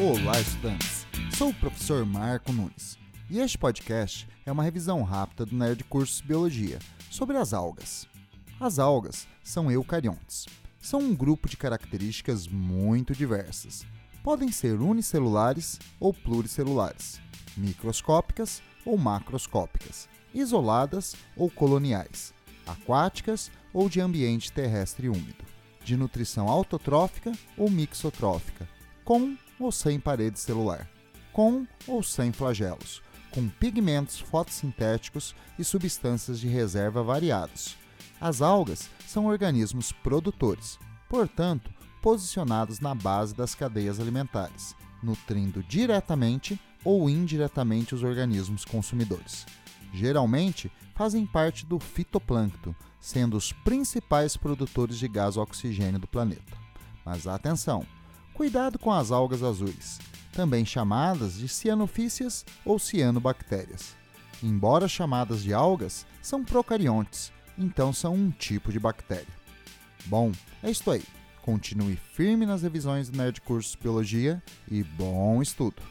Olá, estudantes! Sou o professor Marco Nunes e este podcast é uma revisão rápida do Nerd Cursos Biologia sobre as algas. As algas são eucariontes. São um grupo de características muito diversas. Podem ser unicelulares ou pluricelulares, microscópicas ou macroscópicas, isoladas ou coloniais, aquáticas ou de ambiente terrestre úmido, de nutrição autotrófica ou mixotrófica, com ou sem parede celular, com ou sem flagelos, com pigmentos fotossintéticos e substâncias de reserva variados. As algas são organismos produtores, portanto, posicionados na base das cadeias alimentares, nutrindo diretamente ou indiretamente os organismos consumidores. Geralmente, fazem parte do fitoplâncton, sendo os principais produtores de gás oxigênio do planeta. Mas atenção! Cuidado com as algas azuis, também chamadas de cianofícias ou cianobactérias. Embora chamadas de algas, são procariontes, então são um tipo de bactéria. Bom, é isto aí. Continue firme nas revisões do Nerd Cursos Biologia e bom estudo!